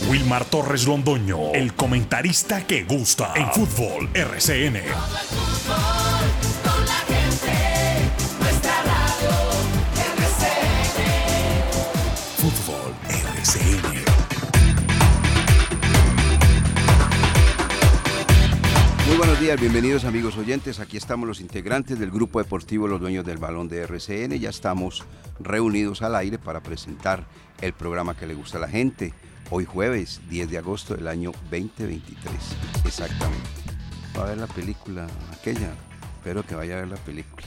Wilmar Torres Londoño, el comentarista que gusta en fútbol RCN. Fútbol RCN. Muy buenos días, bienvenidos amigos oyentes. Aquí estamos los integrantes del grupo deportivo Los Dueños del Balón de RCN. Ya estamos reunidos al aire para presentar el programa que le gusta a la gente. Hoy jueves 10 de agosto del año 2023. Exactamente. Va a ver la película aquella. Espero que vaya a ver la película.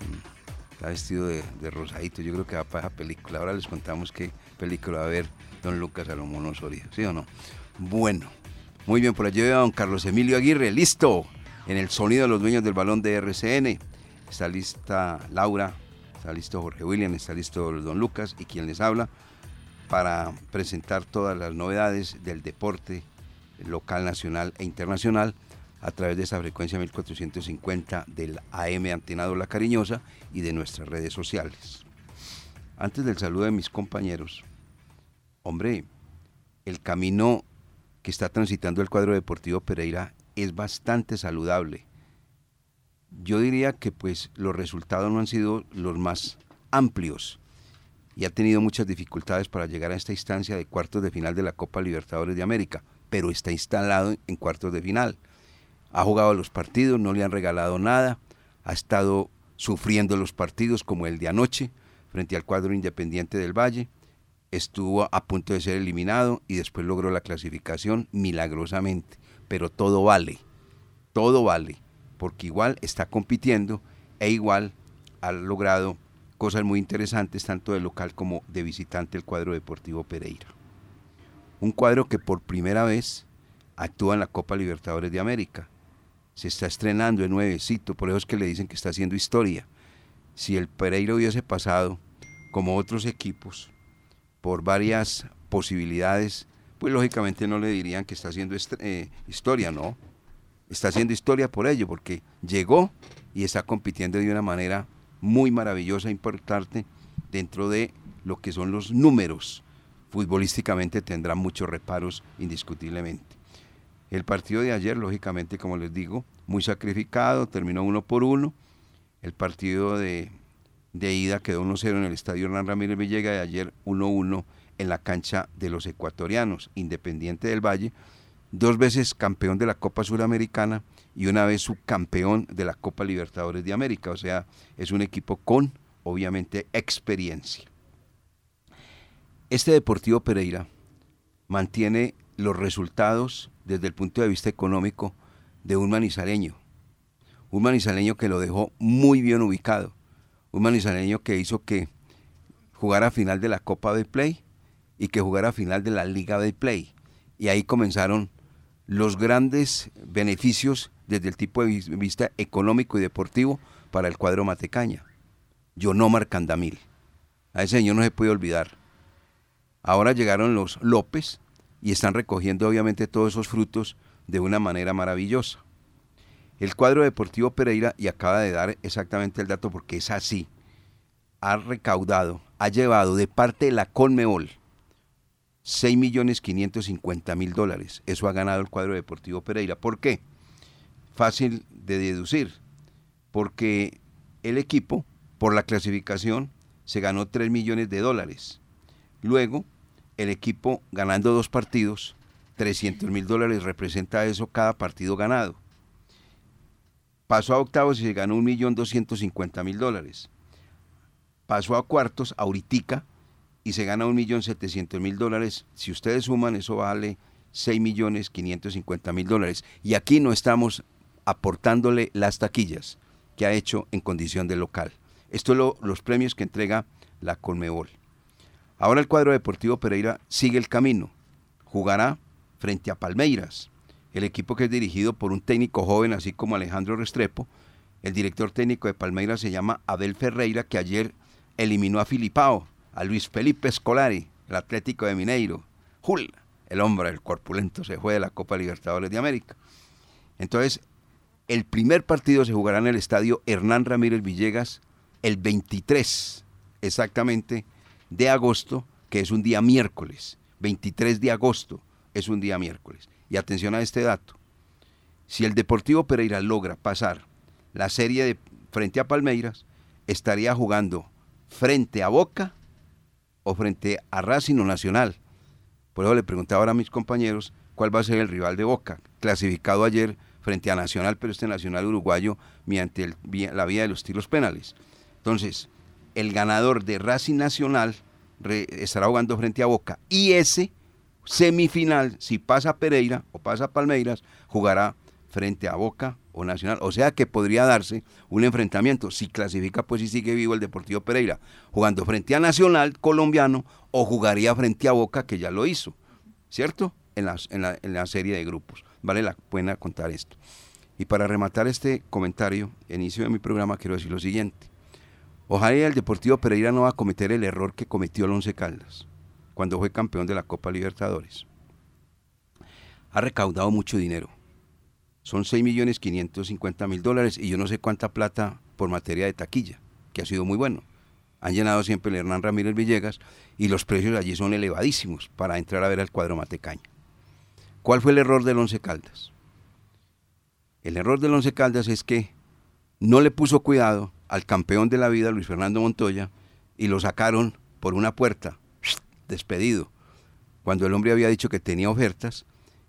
Mm, Está vestido de, rosadito. Yo creo que va para esa película. Ahora les contamos qué película va a ver don Lucas Salomón Osorio. ¿Sí o no? Bueno. Muy bien, por allí veo a don Carlos Emilio Aguirre, listo, en el sonido de los dueños del balón de RCN. Está lista Laura, está listo Jorge William, está listo don Lucas y quien les habla para presentar todas las novedades del deporte local, nacional e internacional a través de esa frecuencia 1450 del AM Antenado La Cariñosa y de nuestras redes sociales. Antes del saludo de mis compañeros, hombre, el camino que está transitando el cuadro deportivo Pereira es bastante saludable. Yo diría que pues los resultados no han sido los más amplios y ha tenido muchas dificultades para llegar a esta instancia de cuartos de final de la Copa Libertadores de América, pero está instalado en cuartos de final. Ha jugado los partidos, no le han regalado nada, ha estado sufriendo los partidos como el de anoche frente al cuadro independiente del Valle, estuvo a punto de ser eliminado y después logró la clasificación milagrosamente. Pero todo vale, todo vale, porque igual está compitiendo e igual ha logrado cosas muy interesantes tanto de local como de visitante el cuadro deportivo Pereira. Un cuadro que por primera vez actúa en la Copa Libertadores de América. Se está estrenando de nuevecito, por eso es que le dicen que está haciendo historia. Si el Pereira hubiese pasado como otros equipos, por varias posibilidades, pues lógicamente no le dirían que está haciendo eh, historia, no. Está haciendo historia por ello, porque llegó y está compitiendo de una manera muy maravillosa, importante, dentro de lo que son los números. Futbolísticamente tendrá muchos reparos, indiscutiblemente. El partido de ayer, lógicamente, como les digo, muy sacrificado, terminó uno por uno. El partido de, de ida quedó 1-0 en el estadio Hernán Ramírez Villega y ayer 1-1 en la cancha de los ecuatorianos, Independiente del Valle, dos veces campeón de la Copa Suramericana y una vez subcampeón de la Copa Libertadores de América, o sea, es un equipo con, obviamente, experiencia. Este Deportivo Pereira mantiene los resultados desde el punto de vista económico de un manizaleño, un manizaleño que lo dejó muy bien ubicado un manizaleño que hizo que jugara final de la Copa de Play y que jugara final de la Liga de Play. Y ahí comenzaron los grandes beneficios desde el tipo de vista económico y deportivo para el cuadro Matecaña. Yonomar Candamil. A ese señor no se puede olvidar. Ahora llegaron los López y están recogiendo obviamente todos esos frutos de una manera maravillosa. El cuadro deportivo Pereira, y acaba de dar exactamente el dato porque es así, ha recaudado, ha llevado de parte de la Conmebol 6.550.000 dólares. Eso ha ganado el cuadro deportivo Pereira. ¿Por qué? Fácil de deducir. Porque el equipo, por la clasificación, se ganó 3 millones de dólares. Luego, el equipo ganando dos partidos, 300 mil dólares representa eso cada partido ganado Pasó a octavos y se ganó 1.250.000 dólares. Pasó a cuartos, ahorita, y se gana 1.700.000 dólares. Si ustedes suman, eso vale 6.550.000 dólares. Y aquí no estamos aportándole las taquillas que ha hecho en condición de local. Esto es los premios que entrega la Conmebol. Ahora el cuadro deportivo Pereira sigue el camino. Jugará frente a Palmeiras el equipo que es dirigido por un técnico joven, así como Alejandro Restrepo. El director técnico de Palmeiras se llama Abel Ferreira, que ayer eliminó a Filipao, a Luis Felipe Scolari, el Atlético de Mineiro. Jul, el hombre, el corpulento, se fue de la Copa Libertadores de América. Entonces, el primer partido se jugará en el estadio Hernán Ramírez Villegas el 23 exactamente de agosto, que es un día miércoles. 23 de agosto es un día miércoles. Y atención a este dato. Si el Deportivo Pereira logra pasar la serie de frente a Palmeiras, estaría jugando frente a Boca o frente a Racing Nacional. Por eso le preguntaba ahora a mis compañeros cuál va a ser el rival de Boca, clasificado ayer frente a Nacional, pero este Nacional uruguayo mediante la vía de los tiros penales. Entonces, el ganador de Racing Nacional estará jugando frente a Boca y ese semifinal, si pasa Pereira o pasa Palmeiras, jugará frente a Boca o Nacional. O sea que podría darse un enfrentamiento, si clasifica pues y sigue vivo el Deportivo Pereira, jugando frente a Nacional colombiano o jugaría frente a Boca, que ya lo hizo, ¿cierto? En la, en la, serie de grupos. Vale la pena contar esto. Y para rematar este comentario, inicio de mi programa, quiero decir lo siguiente. Ojalá el Deportivo Pereira no va a cometer el error que cometió el Once Caldas cuando fue campeón de la Copa Libertadores. Ha recaudado mucho dinero son 6 millones 550 mil dólares y yo no sé cuánta plata por materia de taquilla, que ha sido muy bueno. Han llenado siempre el Hernán Ramírez Villegas y los precios allí son elevadísimos para entrar a ver al cuadro Matecaña. ¿Cuál fue el error del Once Caldas? El error del Once Caldas es que no le puso cuidado al campeón de la vida, Luis Fernando Montoya, y lo sacaron por una puerta, despedido, cuando el hombre había dicho que tenía ofertas,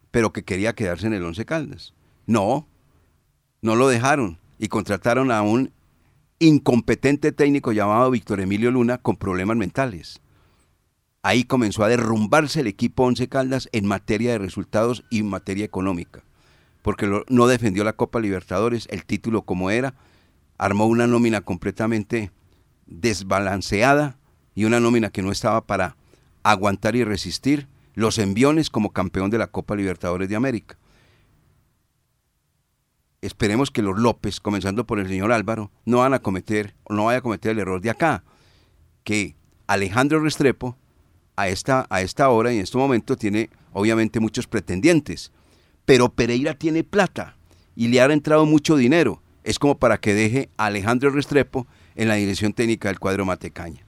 pero que quería quedarse en el Once Caldas. No, no lo dejaron y contrataron a un incompetente técnico llamado Víctor Emilio Luna con problemas mentales. Ahí comenzó a derrumbarse el equipo Once Caldas en materia de resultados y en materia económica, porque no defendió la Copa Libertadores, el título como era, armó una nómina completamente desbalanceada y una nómina que no estaba para aguantar y resistir los enviones como campeón de la Copa Libertadores de América esperemos que los López, comenzando por el señor Álvaro, no van a cometer, no vaya a cometer el error de acá, que Alejandro Restrepo a esta, a esta hora y en este momento tiene obviamente muchos pretendientes, pero Pereira tiene plata y le ha entrado mucho dinero. Es como para que deje a Alejandro Restrepo en la dirección técnica del cuadro Matecaña.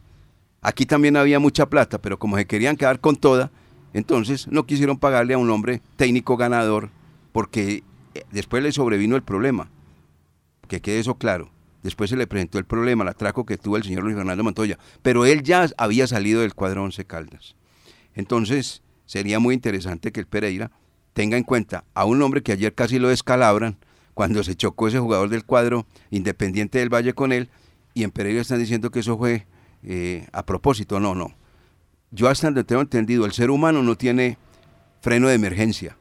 Aquí también había mucha plata, pero como se querían quedar con toda, entonces no quisieron pagarle a un hombre técnico ganador porque después le sobrevino el problema, que quede eso claro. Después se le presentó el problema, el atraco que tuvo el señor Luis Fernando Montoya, pero él ya había salido del cuadro Once Caldas. Entonces, sería muy interesante que el Pereira tenga en cuenta a un hombre que ayer casi lo descalabran cuando se chocó ese jugador del cuadro Independiente del Valle con él, y en Pereira están diciendo que eso fue eh, a propósito. No, no. Yo hasta donde tengo entendido, el ser humano no tiene freno de emergencia.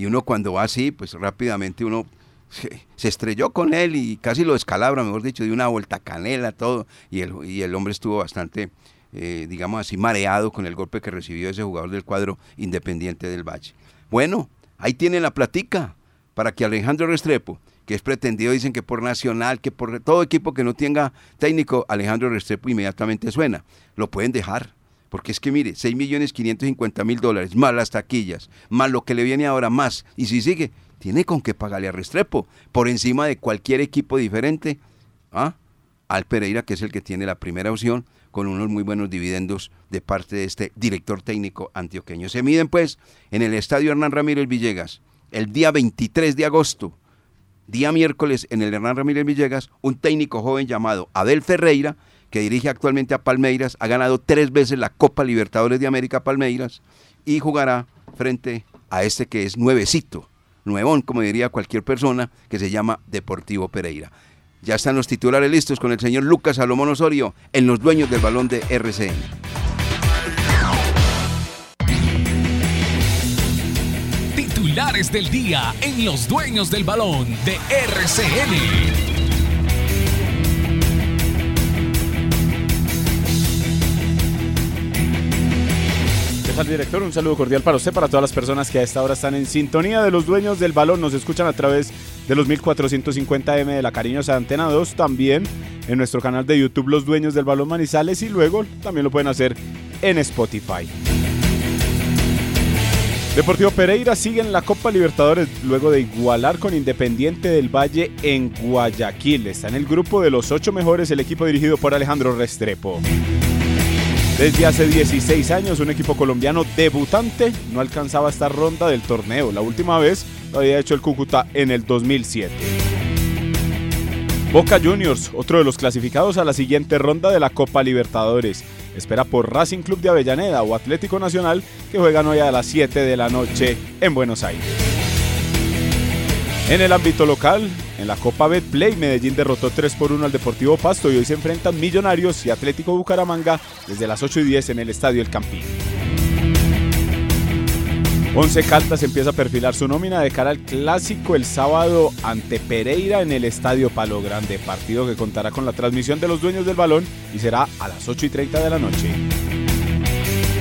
Y uno cuando va así, pues rápidamente uno se, estrelló con él y casi lo descalabra, mejor dicho, de una vuelta canela, todo. Y el, y el hombre estuvo bastante, eh, digamos así, mareado con el golpe que recibió ese jugador del cuadro Independiente del Valle. Bueno, ahí tiene la platica para que Alejandro Restrepo, que es pretendido, dicen que por Nacional, que por todo equipo que no tenga técnico, Alejandro Restrepo inmediatamente suena. Lo pueden dejar porque es que mire, 6 millones 550 mil dólares, más las taquillas, más lo que le viene ahora más. Y si sigue, tiene con qué pagarle a Restrepo, por encima de cualquier equipo diferente, ¿ah? al Pereira, que es el que tiene la primera opción, con unos muy buenos dividendos de parte de este director técnico antioqueño. Se miden pues en el estadio Hernán Ramírez Villegas, el día 23 de agosto, día miércoles en el Hernán Ramírez Villegas, un técnico joven llamado Abel Ferreira, que dirige actualmente a Palmeiras, ha ganado tres veces la Copa Libertadores de América Palmeiras y jugará frente a este que es nuevecito, nuevón, como diría cualquier persona, que se llama Deportivo Pereira. Ya están los titulares listos con el señor Lucas Salomón Osorio en los dueños del balón de RCN. Titulares del día en los dueños del balón de RCN. Director, un saludo cordial para usted, para todas las personas que a esta hora están en sintonía de los dueños del balón, nos escuchan a través de los 1450M de la cariñosa Antena 2, también en nuestro canal de YouTube Los Dueños del Balón Manizales y luego también lo pueden hacer en Spotify. Deportivo Pereira sigue en la Copa Libertadores luego de igualar con Independiente del Valle en Guayaquil. Está en el grupo de los ocho mejores el equipo dirigido por Alejandro Restrepo. Desde hace 16 años, un equipo colombiano debutante no alcanzaba esta ronda del torneo. La última vez lo había hecho el Cúcuta en el 2007. Boca Juniors, otro de los clasificados a la siguiente ronda de la Copa Libertadores. Espera por Racing Club de Avellaneda o Atlético Nacional que juegan hoy a las 7 de la noche en Buenos Aires. En el ámbito local, en la Copa Betplay, Medellín derrotó 3 por 1 al Deportivo Pasto y hoy se enfrentan Millonarios y Atlético Bucaramanga desde las 8 y 10 en el Estadio El Campín. Once Caldas empieza a perfilar su nómina de cara al clásico el sábado ante Pereira en el Estadio Palo Grande, partido que contará con la transmisión de los dueños del balón y será a las 8 y 30 de la noche.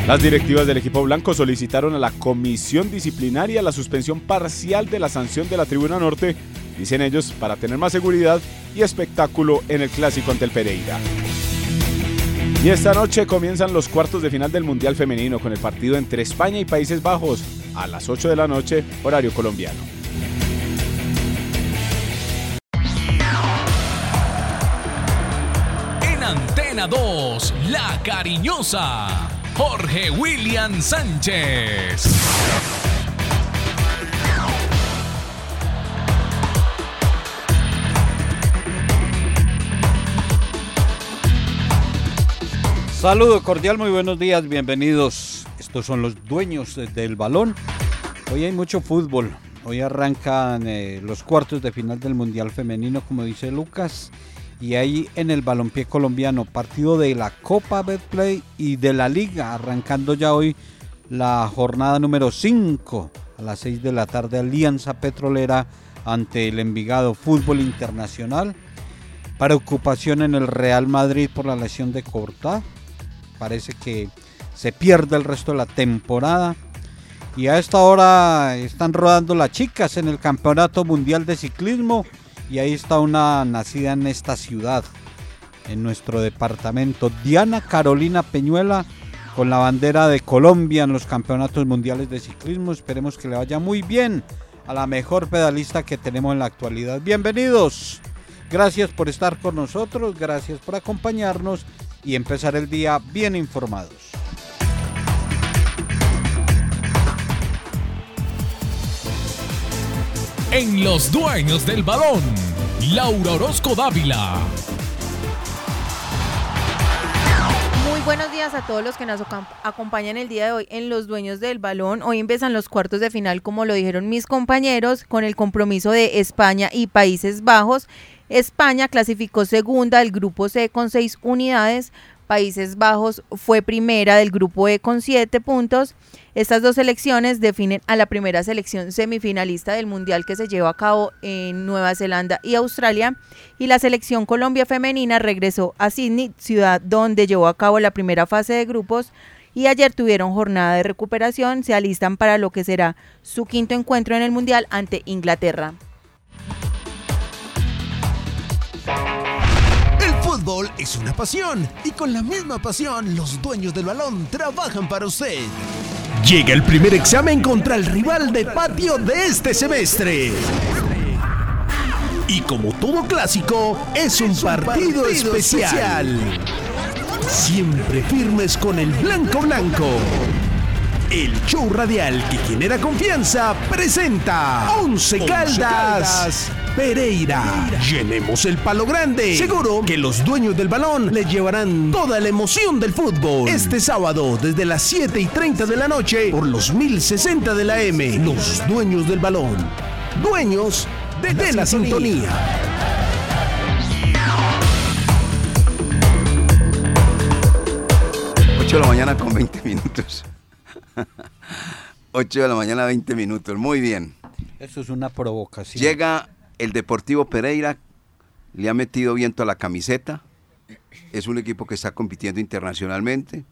Las directivas del equipo blanco solicitaron a la comisión disciplinaria la suspensión parcial de la sanción de la Tribuna Norte, dicen ellos, para tener más seguridad y espectáculo en el clásico ante el Pereira. Y esta noche comienzan los cuartos de final del Mundial Femenino con el partido entre España y Países Bajos a las 8 de la noche, horario colombiano. En Antena 2, La Cariñosa, Jorge William Sánchez. Saludo cordial, muy buenos días, bienvenidos. Estos son los dueños del balón. Hoy hay mucho fútbol. Hoy arrancan eh, los cuartos de final del Mundial Femenino, como dice Lucas. Y ahí en el balompié colombiano, partido de la Copa Betplay y de la Liga, arrancando ya hoy la jornada número 5 a las 6 de la tarde, Alianza Petrolera ante el Envigado Fútbol Internacional. Preocupación en el Real Madrid por la lesión de Cortá. Parece que se pierde el resto de la temporada. Y a esta hora están rodando las chicas en el Campeonato Mundial de Ciclismo. Y ahí está una nacida en esta ciudad, en nuestro departamento. Diana Carolina Peñuela con la bandera de Colombia en los Campeonatos Mundiales de Ciclismo. Esperemos que le vaya muy bien a la mejor pedalista que tenemos en la actualidad. Bienvenidos. Gracias por estar con nosotros, gracias por acompañarnos y empezar el día bien informados. En Los Dueños del Balón, Laura Orozco Dávila. Muy buenos días a todos los que nos acom- acompañan el día de hoy en Los Dueños del Balón. Hoy empiezan los cuartos de final, como lo dijeron mis compañeros, con el compromiso de España y Países Bajos. España clasificó segunda del grupo C con seis unidades. Países Bajos fue primera del grupo E con siete puntos. Estas dos selecciones definen a la primera selección semifinalista del Mundial que se lleva a cabo en Nueva Zelanda y Australia. Y la selección Colombia femenina regresó a Sydney, ciudad donde llevó a cabo la primera fase de grupos. Y ayer tuvieron jornada de recuperación, se alistan para lo que será su quinto encuentro en el Mundial ante Inglaterra. Fútbol es una pasión y con la misma pasión los dueños del balón trabajan para usted. Llega el primer examen contra el rival de patio de este semestre. Y como todo clásico, es un, partido, especial. Siempre firmes con el blanco blanco. El show radial que genera confianza presenta Once Caldas, Pereira. Llenemos el palo grande. Seguro que los dueños del balón le llevarán toda la emoción del fútbol. Este sábado, desde las 7 y 30 de la noche, por los 1060 de la M, los dueños del balón. Dueños de, de la, sintonía. 8 de la mañana con 20 minutos. 8 de la mañana 20 minutos, muy bien. Eso es una provocación. Llega el Deportivo Pereira, le ha metido viento a la camiseta, es un equipo que está compitiendo internacionalmente,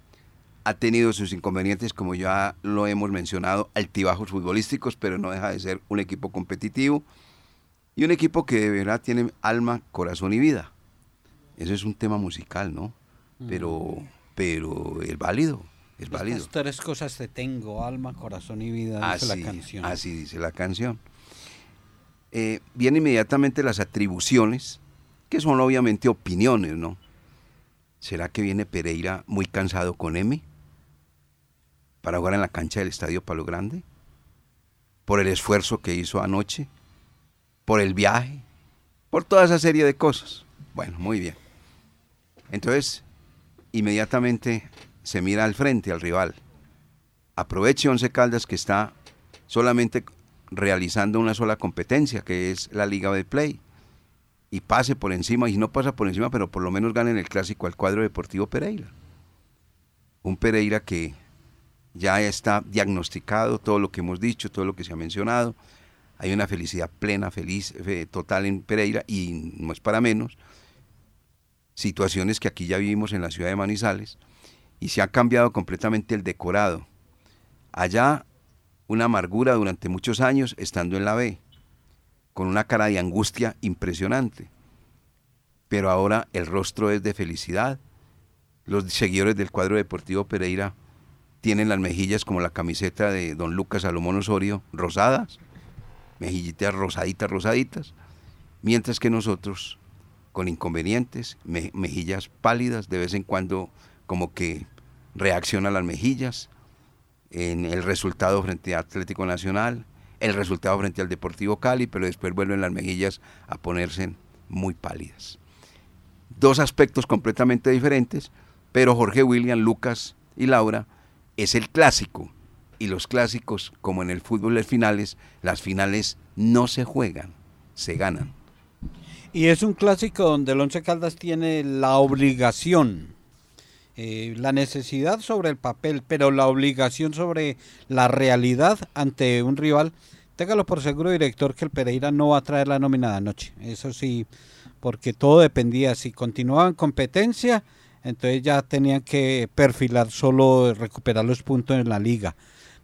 ha tenido sus inconvenientes, como ya lo hemos mencionado, altibajos futbolísticos, pero no deja de ser un equipo competitivo y un equipo que de verdad tiene alma, corazón y vida. Eso es un tema musical, ¿no? Pero, pero es válido, es válido. Estas tres cosas te tengo, alma, corazón y vida, dice Así, la canción. así dice la canción. Eh, vienen inmediatamente las atribuciones, que son obviamente opiniones, ¿no? ¿Será que viene Pereira muy cansado con M? Para jugar en la cancha del Estadio Palo Grande. Por el esfuerzo que hizo anoche. Por el viaje. Por toda esa serie de cosas. Bueno, muy bien. Entonces, inmediatamente se mira al frente, al rival. Aproveche Once Caldas que está solamente realizando una sola competencia, que es la Liga de Play. Y pase por encima, y no pasa por encima, pero por lo menos gane en el clásico al cuadro deportivo Pereira. Un Pereira que ya está diagnosticado, todo lo que hemos dicho, todo lo que se ha mencionado. Hay una felicidad plena, feliz, total en Pereira, y no es para menos. Situaciones que aquí ya vivimos en la ciudad de Manizales, y se ha cambiado completamente el decorado. Allá una amargura durante muchos años estando en la B, con una cara de angustia impresionante. Pero ahora el rostro es de felicidad. Los seguidores del cuadro deportivo Pereira tienen las mejillas como la camiseta de don Lucas Salomón Osorio, rosadas, mejillitas rosaditas, rosaditas, mientras que nosotros, con inconvenientes, mejillas pálidas, de vez en cuando como que reacciona las mejillas, en el resultado frente a Atlético Nacional, el resultado frente al Deportivo Cali, pero después vuelven las mejillas a ponerse muy pálidas. Dos aspectos completamente diferentes, pero Jorge William, Lucas y Laura es el clásico. Y los clásicos, como en el fútbol las finales, las finales no se juegan, se ganan. Y es un clásico donde el Once Caldas tiene la obligación eh, la necesidad sobre el papel, pero la obligación sobre la realidad ante un rival. Téngalo por seguro, director, que el Pereira no va a traer la nómina de anoche. Eso sí, porque todo dependía. Si continuaba en competencia, entonces ya tenían que perfilar solo recuperar los puntos en la liga.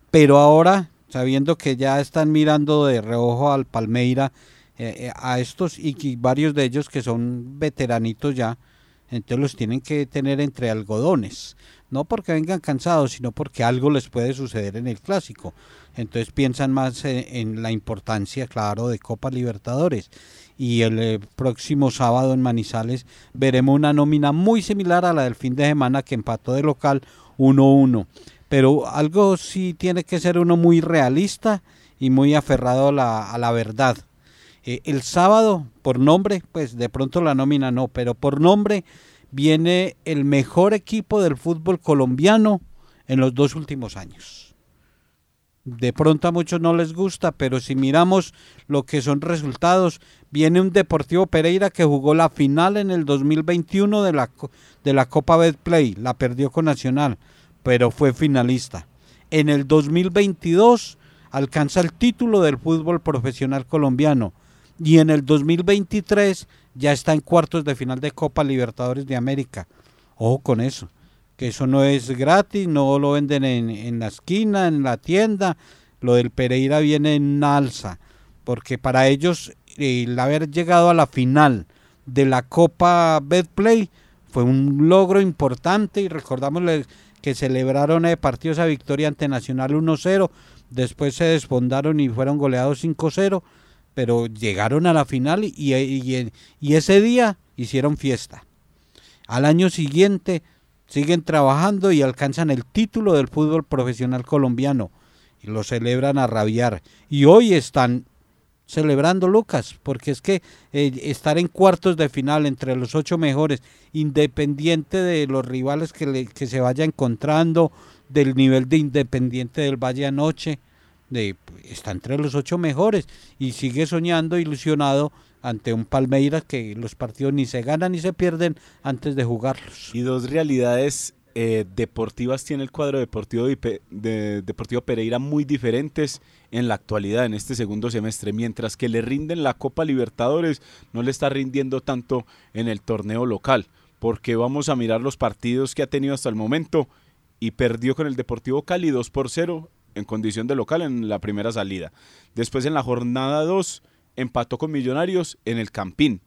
Pero ahora, sabiendo que ya están mirando de reojo al Palmeira, eh, eh, a estos y varios de ellos que son veteranitos ya, entonces los tienen que tener entre algodones, no porque vengan cansados, sino porque algo les puede suceder en el clásico. Entonces piensan más en, la importancia, claro, de Copa Libertadores. Y el eh, próximo sábado en Manizales veremos una nómina muy similar a la del fin de semana que empató de local 1-1. Pero algo sí tiene que ser uno muy realista y muy aferrado a la, a la verdad. Eh, el sábado, por nombre, pues de pronto la nómina no, pero por nombre viene el mejor equipo del fútbol colombiano en los dos últimos años. De pronto a muchos no les gusta, pero si miramos lo que son resultados, viene un Deportivo Pereira que jugó la final en el 2021 de la, de la Copa Betplay, la perdió con Nacional, pero fue finalista. En el 2022 alcanza el título del fútbol profesional colombiano y en el 2023 ya está en cuartos de final de Copa Libertadores de América. Ojo con eso, que eso no es gratis, no lo venden en, la esquina, en la tienda, lo del Pereira viene en alza, porque para ellos el haber llegado a la final de la Copa Betplay fue un logro importante. Y recordamos que celebraron el partido esa victoria ante Nacional 1-0, después se desfondaron y fueron goleados 5-0 pero llegaron a la final y, ese día hicieron fiesta. Al año siguiente siguen trabajando y alcanzan el título del fútbol profesional colombiano y lo celebran a rabiar. Y hoy están celebrando Lucas, porque es que eh, estar en cuartos de final entre los ocho mejores, independiente de los rivales que, que se vaya encontrando, del nivel de independiente del Valle anoche, está entre los ocho mejores y sigue soñando, ilusionado ante un Palmeiras que los partidos ni se ganan ni se pierden antes de jugarlos. Y dos realidades eh, deportivas tiene el cuadro deportivo de, Deportivo Pereira muy diferentes en la actualidad, en este segundo semestre. Mientras que le rinden la Copa Libertadores, no le está rindiendo tanto en el torneo local. Porque vamos a mirar los partidos que ha tenido hasta el momento y perdió con el Deportivo Cali 2 por 0 en condición de local en la primera salida. Después en la jornada 2 empató con Millonarios en el Campín.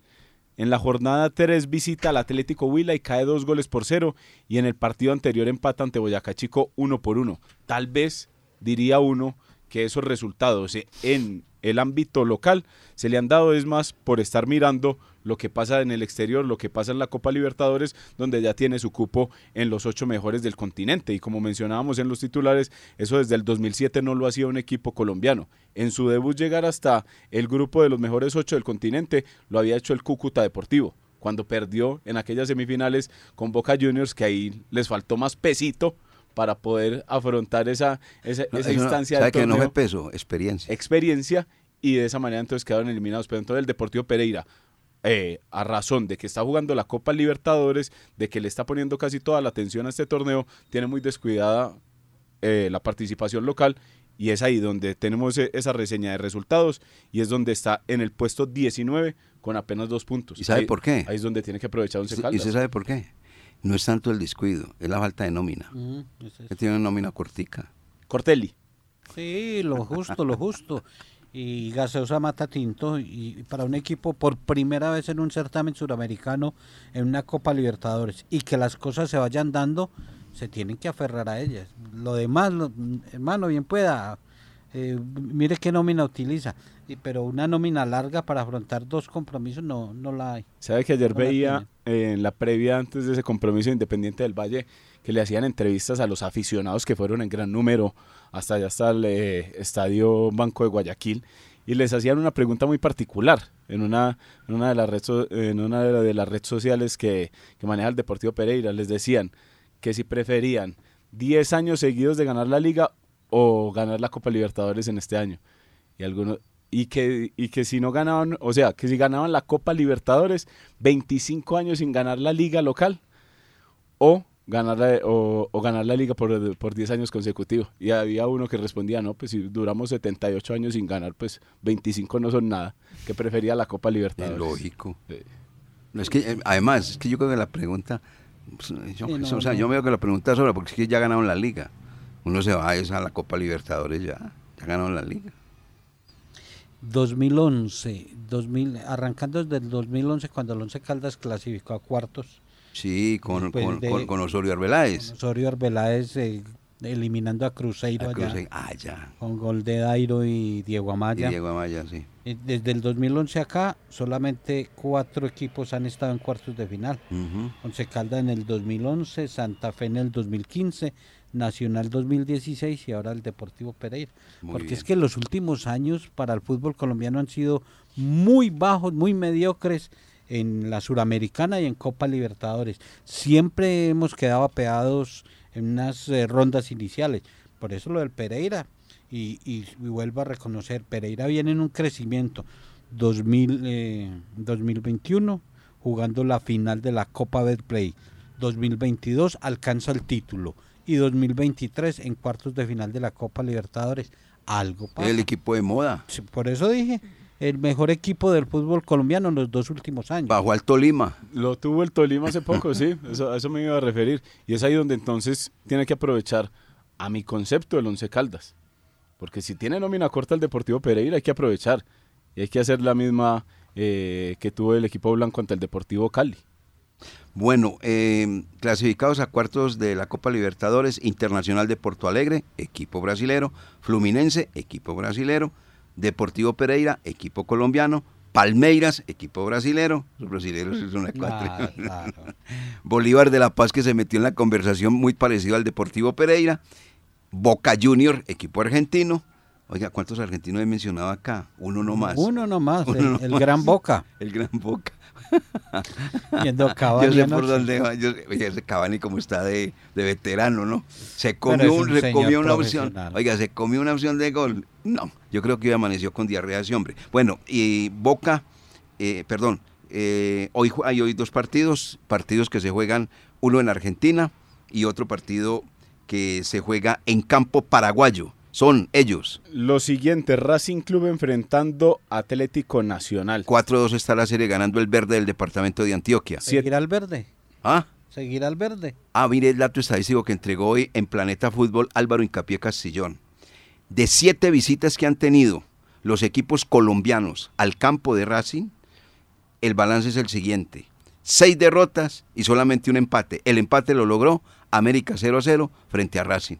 En la jornada 3 visita al Atlético Huila y cae dos goles por cero. Y en el partido anterior empata ante Boyacá Chico uno por uno. Tal vez, diría uno, que esos resultados en el ámbito local se le han dado es más por estar mirando lo que pasa en el exterior, lo que pasa en la Copa Libertadores, donde ya tiene su cupo en los ocho mejores del continente. Y como mencionábamos en los titulares, eso desde el 2007 no lo hacía un equipo colombiano. En su debut llegar hasta el grupo de los mejores ocho del continente lo había hecho el Cúcuta Deportivo cuando perdió en aquellas semifinales con Boca Juniors, que ahí les faltó más pesito para poder afrontar esa, esa, instancia. ¿Sabe que no fue peso? Experiencia. Experiencia y de esa manera entonces quedaron eliminados. Pero entonces el Deportivo Pereira, eh, a razón de que está jugando la Copa Libertadores, de que le está poniendo casi toda la atención a este torneo, tiene muy descuidada eh, la participación local y es ahí donde tenemos e, esa reseña de resultados y es donde está en el puesto 19 con apenas dos puntos. ¿Y sabe por qué? Ahí es donde tiene que aprovechar un ¿Y usted sabe por qué? No es tanto el descuido, es la falta de nómina. que tiene una nómina cortica. Cortelli. Sí, lo justo, lo justo. Y Gaseosa mata tinto. Y para un equipo por primera vez en un certamen suramericano, en una Copa Libertadores, y que las cosas se vayan dando, se tienen que aferrar a ellas. Lo demás, hermano, bien pueda. Eh, mire qué nómina utiliza pero una nómina larga para afrontar dos compromisos no, no la hay. ¿Sabe que ayer veía en la previa antes de ese compromiso Independiente del Valle que le hacían entrevistas a los aficionados que fueron en gran número hasta allá hasta el eh, estadio Banco de Guayaquil y les hacían una pregunta muy particular en una, en una de las redes en una de las redes sociales que, que maneja el Deportivo Pereira les decían que si preferían 10 años seguidos de ganar la liga o ganar la Copa Libertadores en este año y algunos y que, y que si no ganaban, o sea, que si ganaban la Copa Libertadores, 25 años sin ganar la liga local, o ganar la, o, ganar la liga por, por 10 años consecutivos. Y había uno que respondía, no, pues si duramos 78 años sin ganar, pues 25 no son nada, que prefería la Copa Libertadores. Es lógico. es que, eh, además, es que yo creo que la pregunta, pues, yo, o sea, yo veo que la pregunta es porque es que ya ganaron la liga. Uno se va a esa a la Copa Libertadores ya, ya ganaron la liga. 2011, 2000, arrancando desde el 2011 cuando el Once Caldas clasificó a cuartos. Sí, con, con, Osorio Arbeláez. Osorio Arbeláez eh, eliminando a Cruzeiro, allá, Con gol de Dairo y Diego Amaya. Diego Amaya, sí. Desde el 2011 acá, solamente cuatro equipos han estado en cuartos de final. Once Caldas en el 2011, Santa Fe en el 2015, Nacional 2016 y ahora el Deportivo Pereira. Porque es que los últimos años para el fútbol colombiano han sido muy bajos, muy mediocres en la Suramericana y en Copa Libertadores. Siempre hemos quedado apeados en unas eh, rondas iniciales. Por eso lo del Pereira. Y, vuelvo a reconocer, Pereira viene en un crecimiento. 2000, 2021 eh, jugando la final de la Copa Betplay. 2022 alcanza el título y 2023 en cuartos de final de la Copa Libertadores. Algo pasa. El equipo de moda. por eso dije, el mejor equipo del fútbol colombiano en los dos últimos años. Bajo al Tolima. Lo tuvo el Tolima hace poco, sí, eso, a eso me iba a referir. Y es ahí donde entonces tiene que aprovechar a mi concepto el Once Caldas. Porque si tiene nómina corta el Deportivo Pereira hay que aprovechar. Y hay que hacer la misma eh, que tuvo el equipo blanco ante el Deportivo Cali. Bueno, em, clasificados a cuartos de la Copa Libertadores, Internacional de Porto Alegre, equipo brasilero, Fluminense, equipo brasilero, Deportivo Pereira, equipo colombiano, Palmeiras, equipo brasilero, los brasileños son cuatro. Bolívar de La Paz que se metió en la conversación muy parecido al Deportivo Pereira, Boca Junior, equipo argentino. Oiga, ¿cuántos argentinos he mencionado acá? Uno nomás. Uno nomás, el, el Gran Boca. El Gran Boca. Yendo Cavani. Yo sé por dónde va. Yo, Cavani como está de, veterano, ¿no? Se comió, una opción. Oiga, se comió una opción de gol. No, yo creo que hoy amaneció con diarrea ese hombre. Bueno, y Boca, eh, perdón, eh, hoy hay hoy dos partidos, partidos que se juegan, uno en Argentina y otro partido que se juega en campo paraguayo son ellos. Lo siguiente, Racing Club enfrentando Atlético Nacional. 4-2 está la serie ganando el verde del departamento de Antioquia. ¿Seguirá el verde? ¿Ah? ¿Seguirá el verde? Ah, mire el dato estadístico que entregó hoy en Planeta Fútbol Álvaro Incapié Castillón. De siete visitas que han tenido los equipos colombianos al campo de Racing, el balance es el siguiente. Seis derrotas y solamente un empate. El empate lo logró América 0-0 frente a Racing.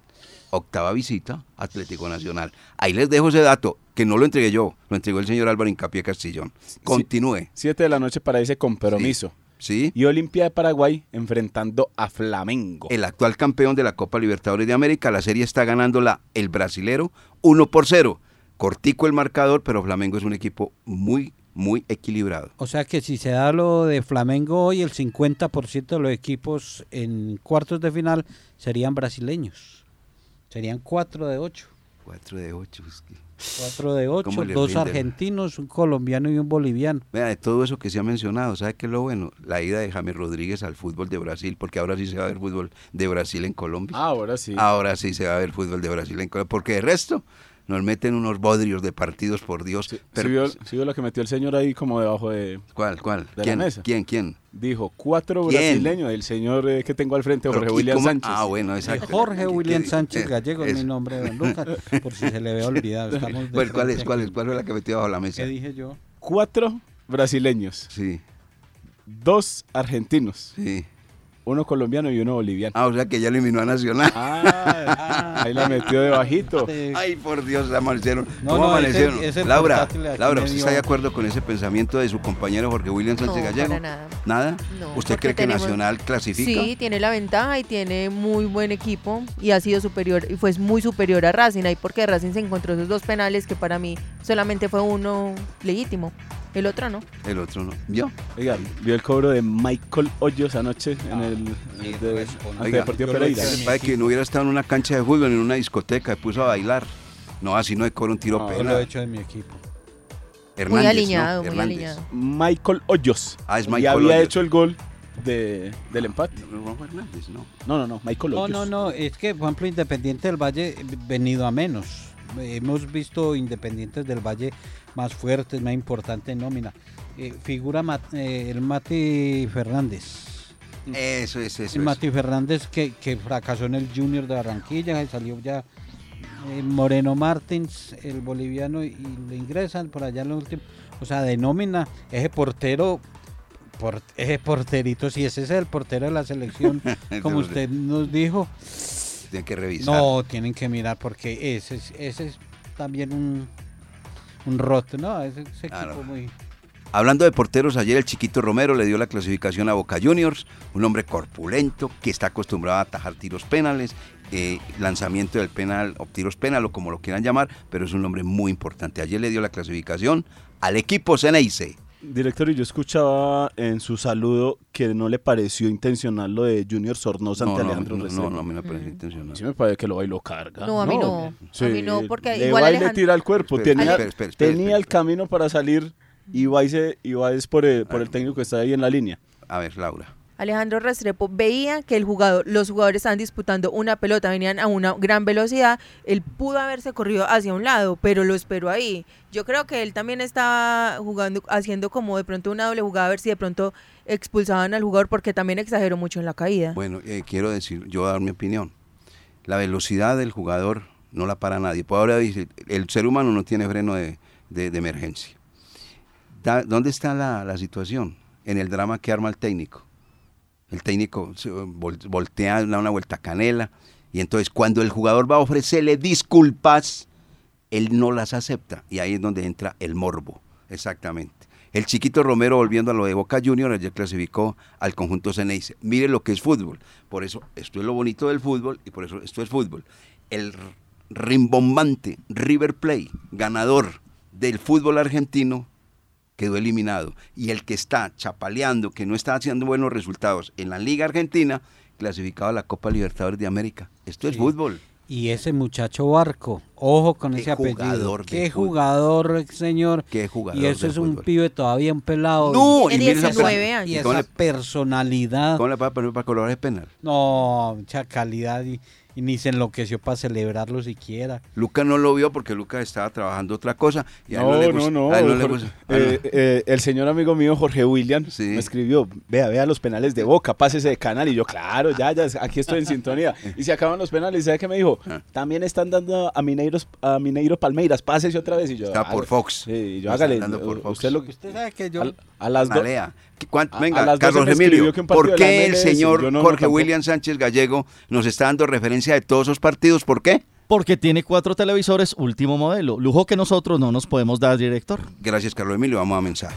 octava visita, Atlético Nacional. Ahí les dejo ese dato, que no lo entregué yo, lo entregó el señor Álvaro Incapié Castillón. Continúe. Siete de la noche para ese compromiso. ¿Sí? Y Olimpia de Paraguay enfrentando a Flamengo. El actual campeón de la Copa Libertadores de América, la serie está ganándola el brasilero 1 por 0. Cortico el marcador, pero Flamengo es un equipo muy, muy equilibrado. O sea que si se da lo de Flamengo hoy, el 50% de los equipos en cuartos de final serían brasileños. Serían 4 de 8. 4 de 8. Es que... 4 de 8, ¿Cómo le dos rinde? argentinos, un colombiano y un boliviano. Vea, de todo eso que se ha mencionado, ¿sabe qué es lo bueno? La ida de James Rodríguez al fútbol de Brasil, porque ahora sí se va a ver fútbol de Brasil en Colombia. Ah, ahora sí. Ahora sí se va a ver fútbol de Brasil en Colombia, porque de resto nos meten unos bodrios de partidos, por Dios. Sí, Pero- ¿sí vio, sí vio lo que metió el señor ahí como debajo de... ¿Cuál, cuál? la ¿Quién, mesa. ¿Quién, quién? Dijo, cuatro ¿Quién? brasileños, el señor eh, que tengo al frente, Jorge Pero, ¿y William cómo? Sánchez. Ah, bueno, exacto. Jorge ¿Qué- William qué- Sánchez eh, Gallego es mi nombre, don Lucas, por si se le ve olvidado. Estamos de Bueno, ¿cuál es, cuál es, cuál fue la que metió bajo la mesa? ¿Qué dije yo? Cuatro brasileños, Sí, dos argentinos, sí. uno colombiano y uno boliviano. Ah, o sea que ya eliminó a Nacional. Ah, ahí la metió de bajito. Ay, por Dios, amanecieron. No, ¿Cómo no, amanecieron? ese- ese Laura, Laura, ¿usted está de acuerdo con ese pensamiento de su compañero Jorge William Sánchez No, Gallego? para nada. ¿Nada? No, ¿Usted cree que tenemos- Nacional clasifica? Sí, tiene la ventaja y tiene muy buen equipo y ha sido superior y fue muy superior a Racing ahí porque Racing se encontró esos dos penales que para mí solamente fue uno legítimo, el otro no. El otro no. ¿Vio? Oiga, vio el cobro de Michael Hoyos anoche en Ah, el, sí, el de- ante Oiga, Deportivo Pereira. parece que no hubiera estado en una cancha de fútbol, en una discoteca, se puso a bailar. No, así no de cobra un tiro No, penal. lo he hecho de mi equipo. Hernández, muy ¿no? alineado, muy Hernández. alineado. Michael Hoyos. Ah, es y Michael había Hoyos. hecho el gol de, del empate. No, no, Hernández, no. No, no, no, Michael No, Hoyos. no, no, es que, por ejemplo, Independiente del Valle eh, venido a menos. Hemos visto Independientes del Valle más fuertes, más importantes en nómina. Eh, figura Mat- eh, el Mati Fernández. Eso es, eso El. Mati Fernández que, que fracasó en el Junior de Barranquilla, y salió ya eh, Moreno Martins, el boliviano, y, y le ingresan por allá en lo último. O sea, de nómina, ese portero, por, ese porterito, si ese es el portero de la selección, como usted nos dijo, Tienen que revisar. no, tienen que mirar porque ese es, ese es también un, un roto, ¿no? Ese, ese Claro. equipo muy... Hablando de porteros, ayer el chiquito Romero le dio la clasificación a Boca Juniors, un hombre corpulento que está acostumbrado a atajar tiros penales, eh, lanzamiento del penal o tiros penal o como lo quieran llamar, pero es un hombre muy importante. Ayer le dio la clasificación al equipo Ceneice. Director, y yo escuchaba en su saludo que no le pareció intencional lo de Junior Sornosa No, ante no, Alejandro no, Restrepo. no, a mí no me parece intencional. Sí me parece que lo bailó carga. No, a mí no. A mí no, porque le igual va y le Alejandro- tira al cuerpo. Espera, tenía espera, espera, espera, tenía el camino para salir y va, y se, y va es por, el, por el técnico que está ahí en la línea. A ver, Laura. Alejandro Restrepo veía que el jugador, los jugadores estaban disputando una pelota, venían a una gran velocidad, él pudo haberse corrido hacia un lado, pero lo esperó ahí. Yo creo que él también estaba jugando, haciendo como de pronto una doble jugada, a ver si de pronto expulsaban al jugador, porque también exageró mucho en la caída. Bueno, eh, quiero decir, yo dar mi opinión. La velocidad del jugador no la para nadie. Por ahora dice, el ser humano no tiene freno de, de- emergencia. ¿Dónde está la, la situación? En el drama que arma el técnico. El técnico vol- voltea, da una vuelta canela, y entonces cuando el jugador va a ofrecerle disculpas, él no las acepta. Y ahí es donde entra el morbo, exactamente. El chiquito Romero, volviendo a lo de Boca Junior, ayer clasificó al conjunto Ceneice. Mire lo que es fútbol. Por eso, esto es lo bonito del fútbol y por eso esto es fútbol. El rimbombante River Play, ganador del fútbol argentino, quedó eliminado. Y el que está chapaleando, que no está haciendo buenos resultados en la Liga Argentina, clasificado a la Copa Libertadores de América. Esto es fútbol. Y ese muchacho Barco, ojo con Qué ese apellido. jugador Qué fútbol. jugador, señor. Qué jugador Y eso es un fútbol. pibe todavía un pelado. No, y mire esa 19 per- años. Y ¿Cómo esa personalidad. cómo le va a poner para colorar el penal? No, mucha calidad y, y ni se enloqueció para celebrarlo siquiera. Lucas no lo vio porque Lucas estaba trabajando otra cosa. Y a él No, le no, gusta- no. a él no le gusta- a no- eh, eh, el señor amigo mío, Jorge William, Sí. me escribió, vea, vea los penales de Boca, pásese de canal. Y yo, claro, ya, ya, aquí estoy en sintonía. Y se acaban los penales. ¿Sabe qué me dijo? Ah. También están dando a Mineiros, a Mineiro Palmeiras, pásese otra vez. Y yo, Está ah, por Fox. Sí, y yo Está hágale. dando por u- Fox. Usted lo. Usted sabe que yo, Al- A las do- Malea. ¿Cuán- A- a Venga, las 12 Carlos Emilio, ¿por qué el señor no, Jorge. William Sánchez Gallego nos está dando referencia de todos esos partidos? ¿Por qué? Porque tiene cuatro televisores último modelo, lujo que nosotros no nos podemos dar, director. Gracias, Carlos Emilio. Vamos a mensaje.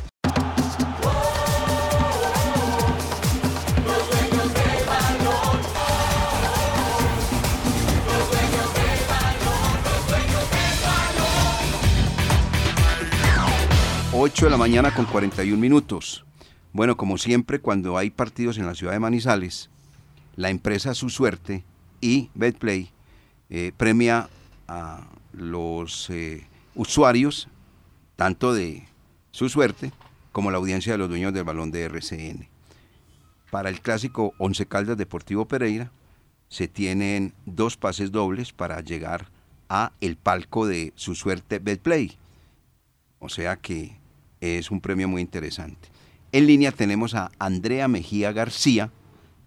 Ocho de la mañana con 41 minutos. Bueno, como siempre, cuando hay partidos en la ciudad de Manizales, la empresa Su Suerte y BetPlay eh, premia a los eh, usuarios tanto de su suerte como la audiencia de los dueños del balón de RCN. Para el clásico Once Caldas Deportivo Pereira se tienen dos pases dobles para llegar a el palco de su suerte Betplay. O sea que es un premio muy interesante. En línea tenemos a Andrea Mejía García,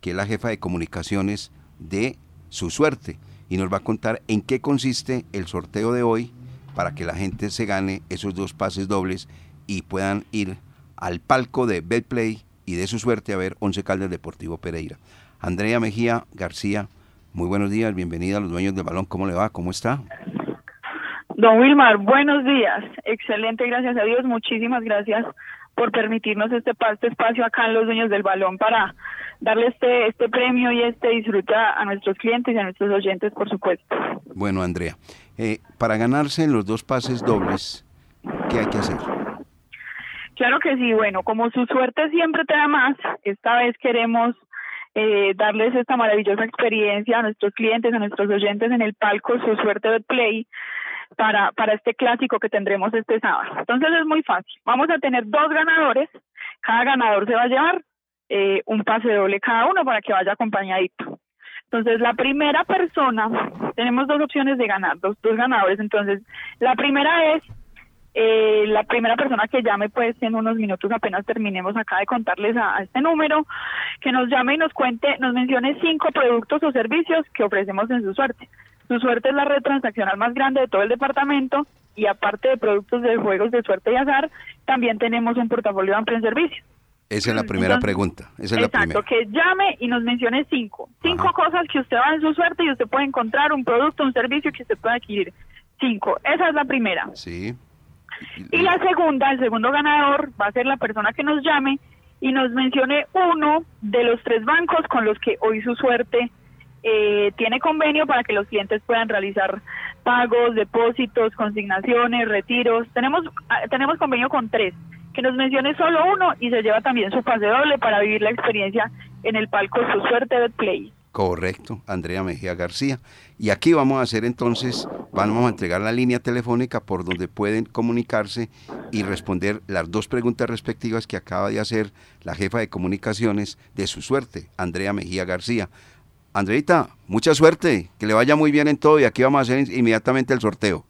que es la jefa de comunicaciones de su suerte, y nos va a contar en qué consiste el sorteo de hoy para que la gente se gane esos dos pases dobles y puedan ir al palco de Betplay y de su suerte a ver Once Caldas Deportivo Pereira. Andrea Mejía García, muy buenos días, bienvenida a los dueños del balón, ¿cómo le va? ¿Cómo está? Don Wilmar, buenos días. Excelente, gracias a Dios. Muchísimas gracias por permitirnos este, este espacio acá en Los Dueños del Balón para darle este, este premio y este disfrute a a nuestros clientes y a nuestros oyentes, por supuesto. Bueno, Andrea, eh, para ganarse los dos pases dobles, ¿qué hay que hacer? Claro que sí, bueno, como su suerte siempre te da más, esta vez queremos eh, darles esta maravillosa experiencia a nuestros clientes, a nuestros oyentes en el palco Su Suerte de Play para, para este clásico que tendremos este sábado. Entonces es muy fácil. Vamos a tener dos ganadores. Cada ganador se va a llevar eh, un pase doble cada uno para que vaya acompañadito. Entonces, la primera persona, tenemos dos opciones de ganar, dos, dos ganadores. Entonces, la primera es eh, la primera persona que llame, pues en unos minutos apenas terminemos acá de contarles a, a este número, que nos llame y nos cuente, nos mencione cinco productos o servicios que ofrecemos en su suerte. Su suerte es la red transaccional más grande de todo el departamento y aparte de productos de juegos de suerte y azar, también tenemos un portafolio amplio en servicios. Esa es la primera Entonces, pregunta. Esa es la Exacto, primera. que llame y nos mencione cinco. Cinco Ajá. cosas que usted va en su suerte y usted puede encontrar un producto, un servicio que usted puede adquirir. Cinco. Esa es la primera. Sí. Y la segunda, el segundo ganador va a ser la persona que nos llame y nos mencione uno de los tres bancos con los que hoy su suerte eh, tiene convenio para que los clientes puedan realizar pagos, depósitos, consignaciones, retiros. Tenemos ah, tenemos convenio con tres. Que nos mencione solo uno y se lleva también su pase doble para vivir la experiencia en el palco Su Suerte de Play. Correcto, Andrea Mejía García. Y aquí vamos a hacer entonces, vamos a entregar la línea telefónica por donde pueden comunicarse y responder las dos preguntas respectivas que acaba de hacer la jefa de comunicaciones de su suerte, Andrea Mejía García. Andreita, mucha suerte, que le vaya muy bien en todo y aquí vamos a hacer inmediatamente el sorteo.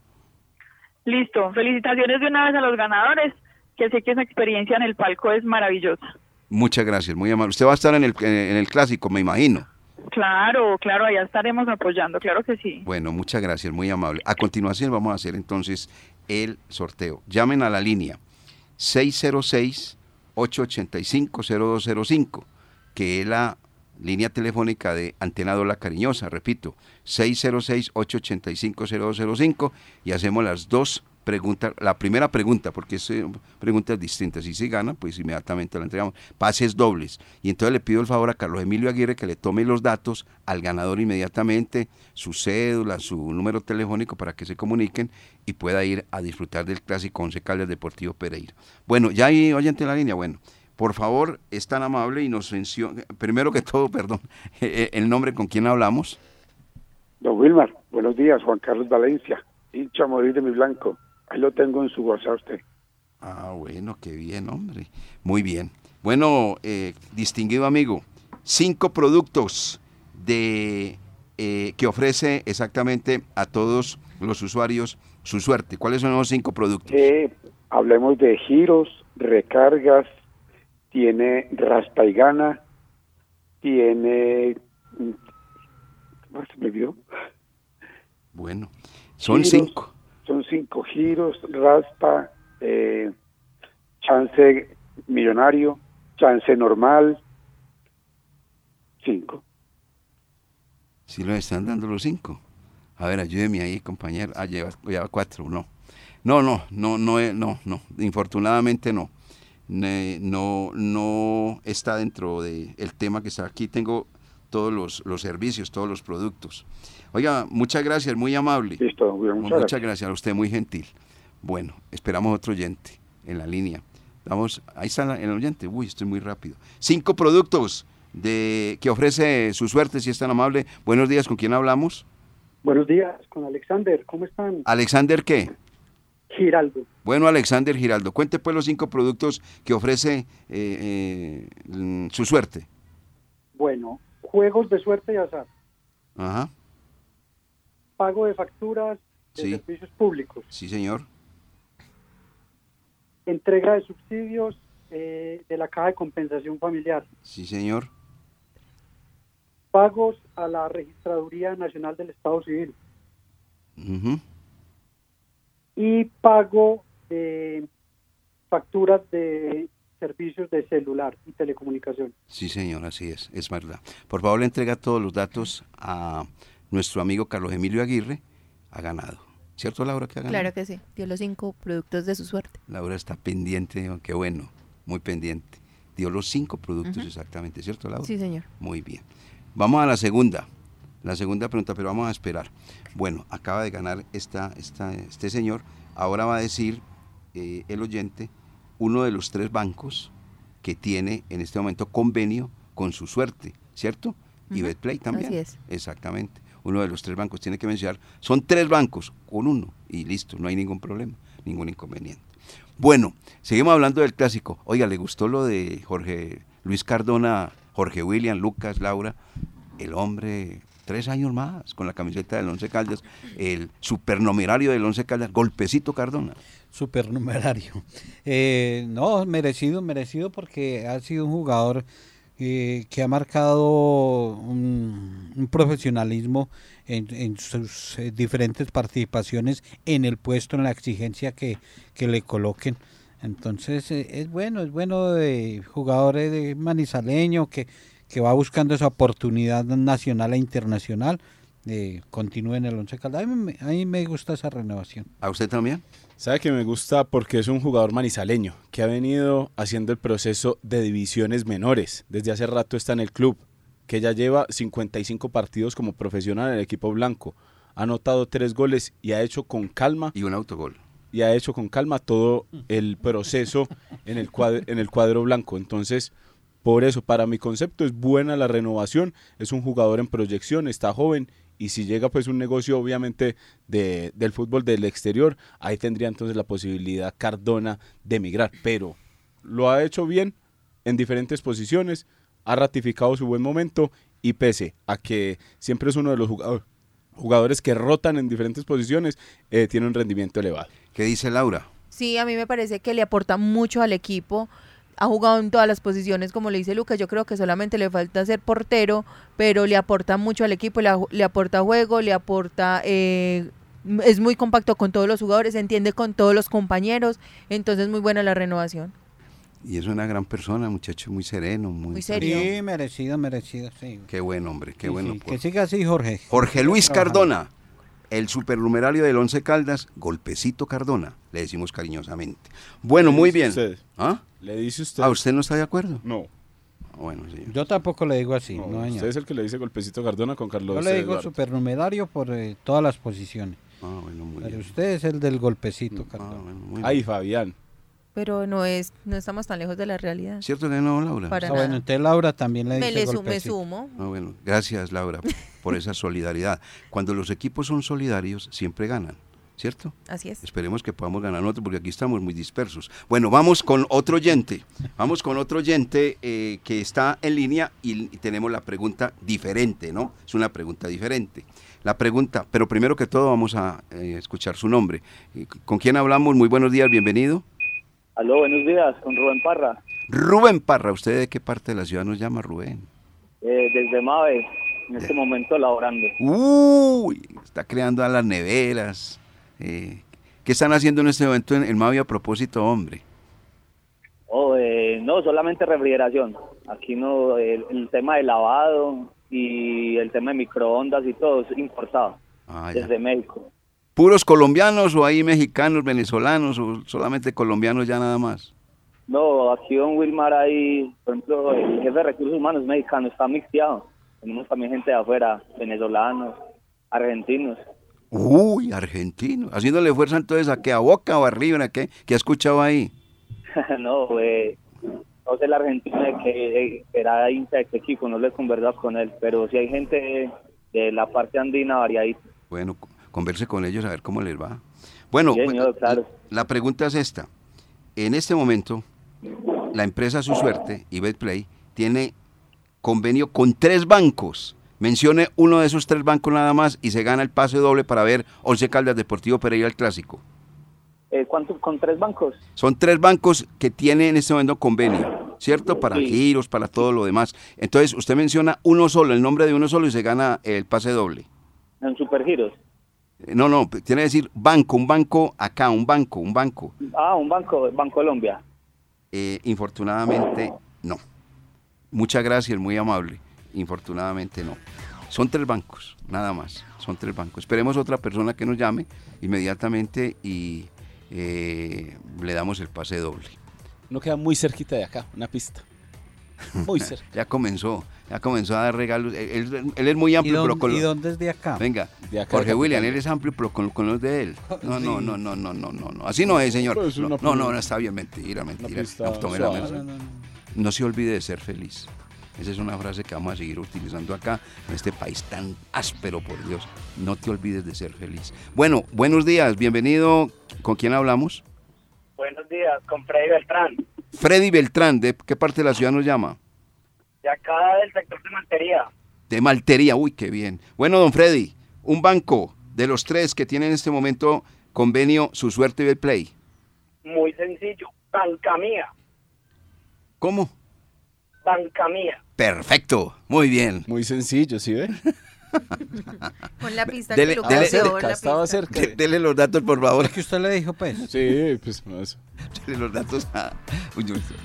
Listo. Felicitaciones de una vez a los ganadores, que sé que esa experiencia en el palco es maravillosa. Muchas gracias, muy amable. Usted va a estar en el, en el clásico, me imagino. Claro, claro, allá estaremos apoyando, claro que sí. Bueno, muchas gracias, muy amable. A continuación vamos a hacer entonces el sorteo. Llamen a la línea 606-885-0205, que es la línea telefónica de Antenado La Cariñosa, repito, 606-885-0205 y hacemos las dos preguntas, la primera pregunta, porque son preguntas distintas, si se gana, pues inmediatamente la entregamos, pases dobles, y entonces le pido el favor a Carlos Emilio Aguirre que le tome los datos al ganador inmediatamente, su cédula, su número telefónico para que se comuniquen y pueda ir a disfrutar del clásico Once Caldas Deportivo Pereira. Bueno, ya hay oyente en la línea, bueno, por favor, es tan amable y nos menciona, primero que todo, perdón, el nombre con quien hablamos. Don Wilmar, buenos días, Juan Carlos Valencia, hincha a morir de mi blanco. Ahí lo tengo en su WhatsApp usted. Ah, bueno, qué bien, hombre. Muy bien. Bueno, eh, distinguido amigo, cinco productos de eh, que ofrece exactamente a todos los usuarios su suerte. ¿Cuáles son los cinco productos? Eh, hablemos de giros, recargas, tiene raspa y gana, tiene... ¿Cómo se me olvidó? Bueno, son Giros. cinco. Son cinco giros, raspa, eh, chance millonario, chance normal, cinco. Si lo están dando los cinco. A ver, ayúdeme ahí, compañero. Ah, lleva, lleva cuatro, no. No, no, no, no, eh, no, no. Infortunadamente no. No, no está dentro del tema que está aquí. Tengo todos los, los servicios, todos los productos. Oiga, muchas gracias, muy amable. Listo, muchas Muchas gracias. gracias a usted, muy gentil. Bueno, esperamos otro oyente en la línea. Vamos, ahí está el oyente. Uy, estoy muy rápido. Cinco productos de que ofrece su suerte, si es tan amable. Buenos días, ¿con quién hablamos? Buenos días, con Alexander. ¿Cómo están? Alexander, ¿qué? Giraldo. Bueno, Alexander Giraldo, cuente pues los cinco productos que ofrece eh, eh, mm, su suerte. Bueno, juegos de suerte y azar, Ajá, pago de facturas de Sí. servicios públicos, sí, señor. entrega de subsidios eh, de la Caja de Compensación Familiar, Sí, señor. pagos a la Registraduría Nacional del Estado Civil Ujú. Y pago de facturas de servicios de celular y telecomunicación. Sí, señor, así es, es verdad. Por favor, le entrega todos los datos a nuestro amigo Carlos Emilio Aguirre, ha ganado. ¿Cierto, Laura, que ha ganado? Claro que sí. Dio los cinco productos de su suerte. Laura está pendiente, oh, qué bueno, muy pendiente. Dio los cinco productos exactamente, ¿cierto, Laura? Sí, señor. Muy bien. Vamos a la segunda, la segunda pregunta, pero vamos a esperar. Bueno, acaba de ganar esta, esta, este señor. Ahora va a decir eh, el oyente uno de los tres bancos que tiene en este momento convenio con su suerte, ¿cierto? Y Betplay también. así es. Exactamente. Uno de los tres bancos tiene que mencionar. Son tres bancos con uno y listo, no hay ningún problema, ningún inconveniente. Bueno, seguimos hablando del clásico. Oiga, ¿le gustó lo de Jorge Luis Cardona, Jorge William, Lucas, Laura? El hombre, tres años más con la camiseta del Once Caldas, el supernumerario del Once Caldas, golpecito Cardona. supernumerario. Eh, no, merecido, merecido porque ha sido un jugador eh, que ha marcado un, profesionalismo en, en sus eh, diferentes participaciones en el puesto, en la exigencia que, que le coloquen. Entonces eh, es bueno, es bueno de jugadores de manizaleño que, que va buscando esa oportunidad nacional e internacional. Eh, continúe en el Once Caldas. A mí, me- a mí me gusta esa renovación. ¿A usted también? Sabe que me gusta porque es un jugador manizaleño que ha venido haciendo el proceso de divisiones menores. Desde hace rato está en el club, que ya lleva 55 partidos como profesional en el equipo blanco. Ha anotado tres goles y ha hecho con calma. Y un autogol. Y ha hecho con calma todo el proceso en el cuadro, en el cuadro blanco. Entonces, por eso, para mi concepto, es buena la renovación. Es un jugador en proyección, está joven. Y si llega pues un negocio obviamente de, del fútbol del exterior, ahí tendría entonces la posibilidad Cardona de emigrar. Pero lo ha hecho bien en diferentes posiciones, ha ratificado su buen momento y pese a que siempre es uno de los jugador- jugadores que rotan en diferentes posiciones, eh, tiene un rendimiento elevado. ¿Qué dice Laura? Sí, a mí me parece que le aporta mucho al equipo. Ha jugado en todas las posiciones, como le dice Lucas. Yo creo que solamente le falta ser portero, pero le aporta mucho al equipo. Le, aporta juego, le aporta. eh, es muy compacto con todos los jugadores, se entiende con todos los compañeros. Entonces, muy buena la renovación. Y es una gran persona, muchacho muy sereno, muy, Muy serio. Sí, merecido, merecido, sí. Qué buen hombre, qué Sí, bueno. sí, por- Que siga así, Jorge. Jorge Luis. Cardona, el supernumerario del Once Caldas, golpecito Cardona, le decimos cariñosamente. Bueno, ¿Le muy bien. usted? ¿Ah? ¿Le dice usted? ¿A usted no está de acuerdo? No. Ah, Bueno, sí. Yo tampoco le digo así, no, no, señor. usted es el que le dice golpecito Cardona con Carlos Yo le digo Eduardo. supernumerario por eh, todas las posiciones. Ah, bueno, muy Pero bien. usted es el del golpecito, Ah, Cardona. bueno, muy Ay. Fabián. Pero no es, no estamos tan lejos de la realidad. ¿Cierto que no, Laura? Para Ah, nada. bueno, entonces Laura también le Me, dice le su- me golpecito. sumo. Ah, bueno, gracias, Laura, por esa solidaridad. Cuando los equipos son solidarios, siempre ganan, ¿cierto? Así es. Esperemos que podamos ganar nosotros porque aquí estamos muy dispersos. Bueno, vamos con otro oyente. Vamos con otro oyente eh, que está en línea y, y tenemos la pregunta diferente, ¿no? Es una pregunta diferente. La pregunta, pero primero que todo vamos a eh, escuchar su nombre. Eh, ¿Con quién hablamos? Muy buenos días, bienvenido. Aló, buenos días, con Rubén Parra, Rubén Parra, ¿usted de qué parte de la ciudad nos llama, Rubén? eh, desde Mave, en este momento laborando. Uy, está creando a las neveras. Eh, ¿Qué están haciendo en este momento en, en Mavi a propósito, hombre? Oh, eh, no, solamente refrigeración. Aquí no, el, el tema de lavado y el tema de microondas y todo es importado Ah, desde México. ¿Puros colombianos o hay mexicanos, venezolanos o solamente colombianos ya nada más? No, aquí don Wilmar hay, por ejemplo, el jefe de recursos humanos mexicano está mixteado. Tenemos también gente de afuera, venezolanos, argentinos. Uy, argentino. Haciéndole fuerza entonces a qué, a Boca o a River, a qué, ¿qué ha escuchado ahí? no, eh, no sé el argentino de que era hincha de qué equipo, no le he conversado con él, pero sí hay gente de, la parte andina variadita. Bueno, converse con ellos a ver cómo les va. Bueno, Sí, señor, claro. la pregunta es esta. En este momento, la empresa Su Suerte y Betplay tiene convenio con tres bancos. Mencione uno de esos tres bancos nada más y se gana el pase doble para ver Once Caldas Deportivo Pereira el Clásico. Eh, ¿Cuánto? ¿Con tres bancos? Son tres bancos que tienen en este momento convenio, ¿cierto? Para Sí. giros, para todo lo demás. Entonces, usted menciona uno solo, el nombre de uno solo y se gana el pase doble. En Supergiros. Eh, No, no, tiene que decir banco, un banco acá, un banco, un banco. Ah, un banco, Banco Colombia. Eh, infortunadamente, no. Muchas gracias, muy amable. Infortunadamente, no. Son tres bancos, nada más. Son tres bancos. Esperemos otra persona que nos llame inmediatamente y eh, le damos el pase doble. No queda muy cerquita de acá, una pista. Muy cerca. Ya comenzó, ya comenzó a dar regalos. Él, él- él es muy ¿Y, amplio, dónde, pero con y los- dónde es de acá? Venga, De acá Jorge William, él es amplio, pero con, con los de él. No, no, no, no, no, no, no, no. Así no es, señor. Pues No, no, no, está bien, mentira, mentira. No, tome la. No se olvide de ser feliz. Esa es una frase que vamos a seguir utilizando acá, en este país tan áspero, por Dios. No te olvides de ser feliz. Bueno, buenos días, bienvenido. ¿Con quién hablamos? Buenos días, con Freddy Beltrán, Freddy Beltrán, ¿de qué parte de la ciudad nos llama? de acá del sector de Mantería. De Maltería, uy, qué bien. Bueno, don Freddy, un banco de los tres que tiene en este momento convenio Su Suerte y Betplay. Muy sencillo, banca mía, ¿Cómo? banca mía. Perfecto, muy bien. Muy sencillo, ¿sí ve? Con la pista Dele- que dele- la estaba cerca. De- Dele los datos, por favor. ¿Qué usted le dijo, pues? Sí, pues no, eso. Dele los datos a,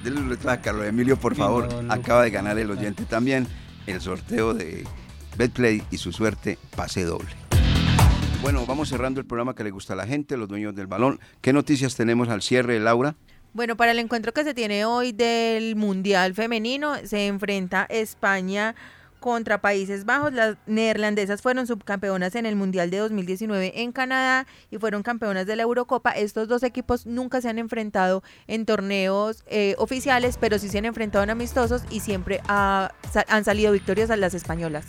dele los datos a Carlos Emilio, por Sí, favor. Acaba de ganar el oyente también el sorteo de Betplay y su suerte pase doble. Bueno, vamos cerrando el programa que le gusta a la gente, los dueños del balón. ¿Qué noticias tenemos al cierre, Laura? Bueno, para el encuentro que se tiene hoy del Mundial Femenino, se enfrenta España contra Países Bajos. Las neerlandesas fueron subcampeonas en el Mundial de 2019 en Canadá y fueron campeonas de la Eurocopa. Estos dos equipos nunca se han enfrentado en torneos eh, oficiales, pero sí se han enfrentado en amistosos y siempre ha- sa- han salido victoriosas las españolas.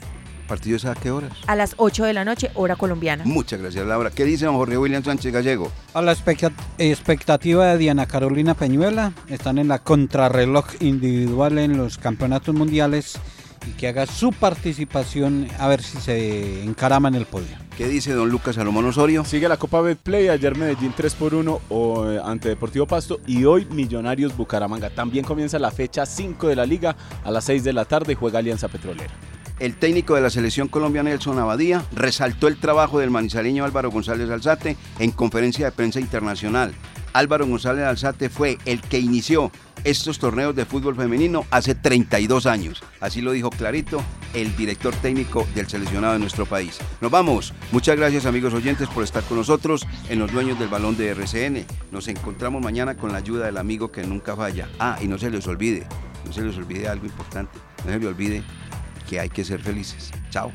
¿Partidos a qué horas? A las 8 de la noche, hora colombiana. Muchas gracias, Laura. ¿Qué dice don Jorge William Sánchez Gallego? A la expecta- expectativa de Diana Carolina Peñuela, están en la contrarreloj individual en los campeonatos mundiales y que haga su participación a ver si se encarama en el podio. ¿Qué dice don Lucas Salomón Osorio? Sigue la Copa Betplay, ayer Medellín 3 por 1 o, eh, ante Deportivo Pasto y hoy Millonarios Bucaramanga. También comienza la fecha 5 de la liga a las 6 de la tarde y juega Alianza Petrolera. El técnico de la selección colombiana, Nelson Abadía, resaltó el trabajo del manizaleño Álvaro González Alzate en conferencia de prensa internacional. Álvaro González Alzate fue el que inició estos torneos de fútbol femenino hace 32 años. Así lo dijo clarito el director técnico del seleccionado de nuestro país. Nos vamos. Muchas gracias amigos oyentes por estar con nosotros en los dueños del balón de RCN. Nos encontramos mañana con la ayuda del amigo que nunca falla. Ah, y no se les olvide, no se les olvide algo importante. No se les olvide que hay que ser felices. Chao.